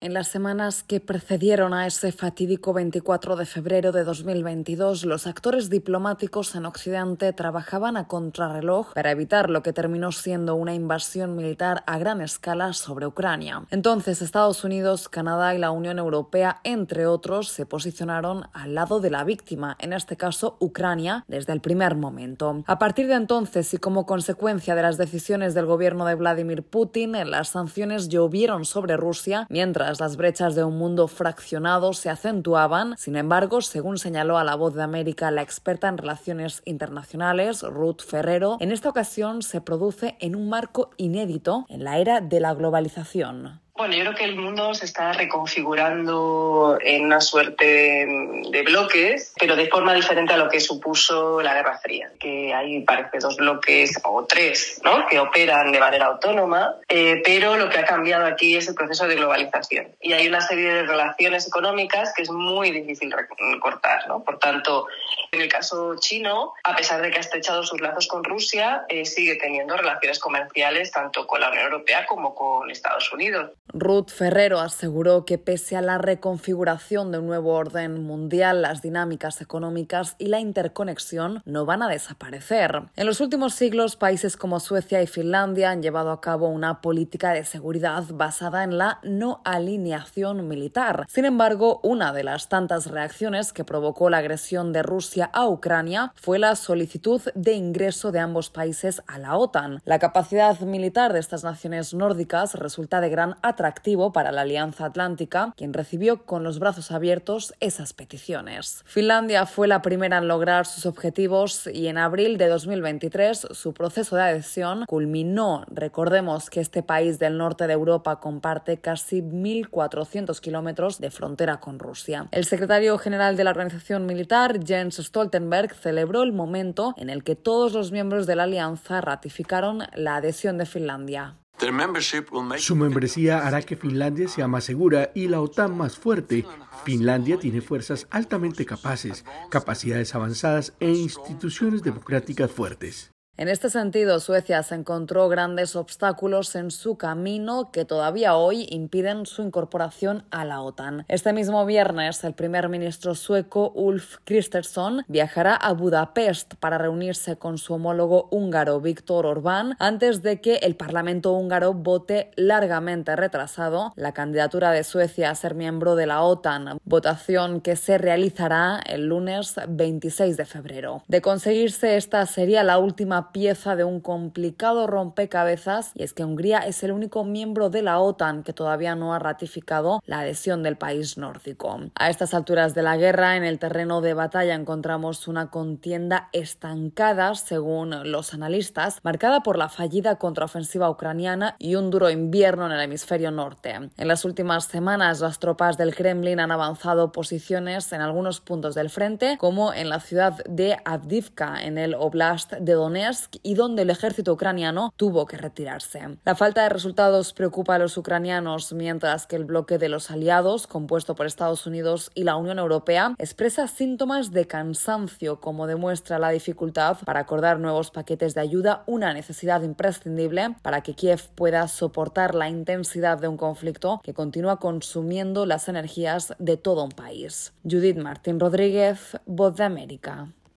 En las semanas que precedieron a ese fatídico 24 de febrero de 2022, los actores diplomáticos en Occidente trabajaban a contrarreloj para evitar lo que terminó siendo una invasión militar a gran escala sobre Ucrania. Entonces, Estados Unidos, Canadá y la Unión Europea, entre otros, se posicionaron al lado de la víctima, en este caso Ucrania, desde el primer momento. A partir de entonces y como consecuencia de las decisiones del gobierno de Vladimir Putin, las sanciones llovieron sobre Rusia, mientras las brechas de un mundo fraccionado se acentuaban. Sin embargo, según señaló a la voz de América la experta en relaciones internacionales, Ruth Ferrero, en esta ocasión se produce en un marco inédito en la era de la globalización. Bueno, yo creo que el mundo se está reconfigurando en una suerte de bloques, pero de forma diferente a lo que supuso la Guerra Fría, que hay parece dos bloques o tres, ¿no? Que operan de manera autónoma, eh, pero lo que ha cambiado aquí es el proceso de globalización y hay una serie de relaciones económicas que es muy difícil cortar, ¿no? Por tanto, en el caso chino, a pesar de que ha estrechado sus lazos con Rusia, eh, sigue teniendo relaciones comerciales tanto con la Unión Europea como con Estados Unidos. Ruth Ferrero aseguró que pese a la reconfiguración de un nuevo orden mundial, las dinámicas económicas y la interconexión no van a desaparecer. En los últimos siglos, países como Suecia y Finlandia han llevado a cabo una política de seguridad basada en la no alineación militar. Sin embargo, una de las tantas reacciones que provocó la agresión de Rusia a Ucrania fue la solicitud de ingreso de ambos países a la OTAN. La capacidad militar de estas naciones nórdicas resulta de gran atractivo para la Alianza Atlántica, quien recibió con los brazos abiertos esas peticiones. Finlandia fue la primera en lograr sus objetivos y en abril de 2023 su proceso de adhesión culminó. Recordemos que este país del norte de Europa comparte casi 1.400 kilómetros de frontera con Rusia. El secretario general de la organización militar, Jens Stoltenberg, celebró el momento en el que todos los miembros de la alianza ratificaron la adhesión de Finlandia. Su membresía hará que Finlandia sea más segura y la OTAN más fuerte. Finlandia tiene fuerzas altamente capaces, capacidades avanzadas e instituciones democráticas fuertes. En este sentido, Suecia se encontró grandes obstáculos en su camino que todavía hoy impiden su incorporación a la OTAN. Este mismo viernes, el primer ministro sueco Ulf Kristersson viajará a Budapest para reunirse con su homólogo húngaro Viktor Orbán antes de que el Parlamento húngaro vote largamente retrasado la candidatura de Suecia a ser miembro de la OTAN, votación que se realizará el lunes 26 de febrero. De conseguirse esta sería la última pieza de un complicado rompecabezas y es que Hungría es el único miembro de la OTAN que todavía no ha ratificado la adhesión del país nórdico. A estas alturas de la guerra, en el terreno de batalla encontramos una contienda estancada, según los analistas, marcada por la fallida contraofensiva ucraniana y un duro invierno en el hemisferio norte. En las últimas semanas, las tropas del Kremlin han avanzado posiciones en algunos puntos del frente, como en la ciudad de Avdivka, en el Oblast de Donetsk, y donde el ejército ucraniano tuvo que retirarse. La falta de resultados preocupa a los ucranianos, mientras que el bloque de los aliados, compuesto por Estados Unidos y la Unión Europea, expresa síntomas de cansancio, como demuestra la dificultad para acordar nuevos paquetes de ayuda, una necesidad imprescindible para que Kiev pueda soportar la intensidad de un conflicto que continúa consumiendo las energías de todo un país. Judith Martín Rodríguez, Voz de América.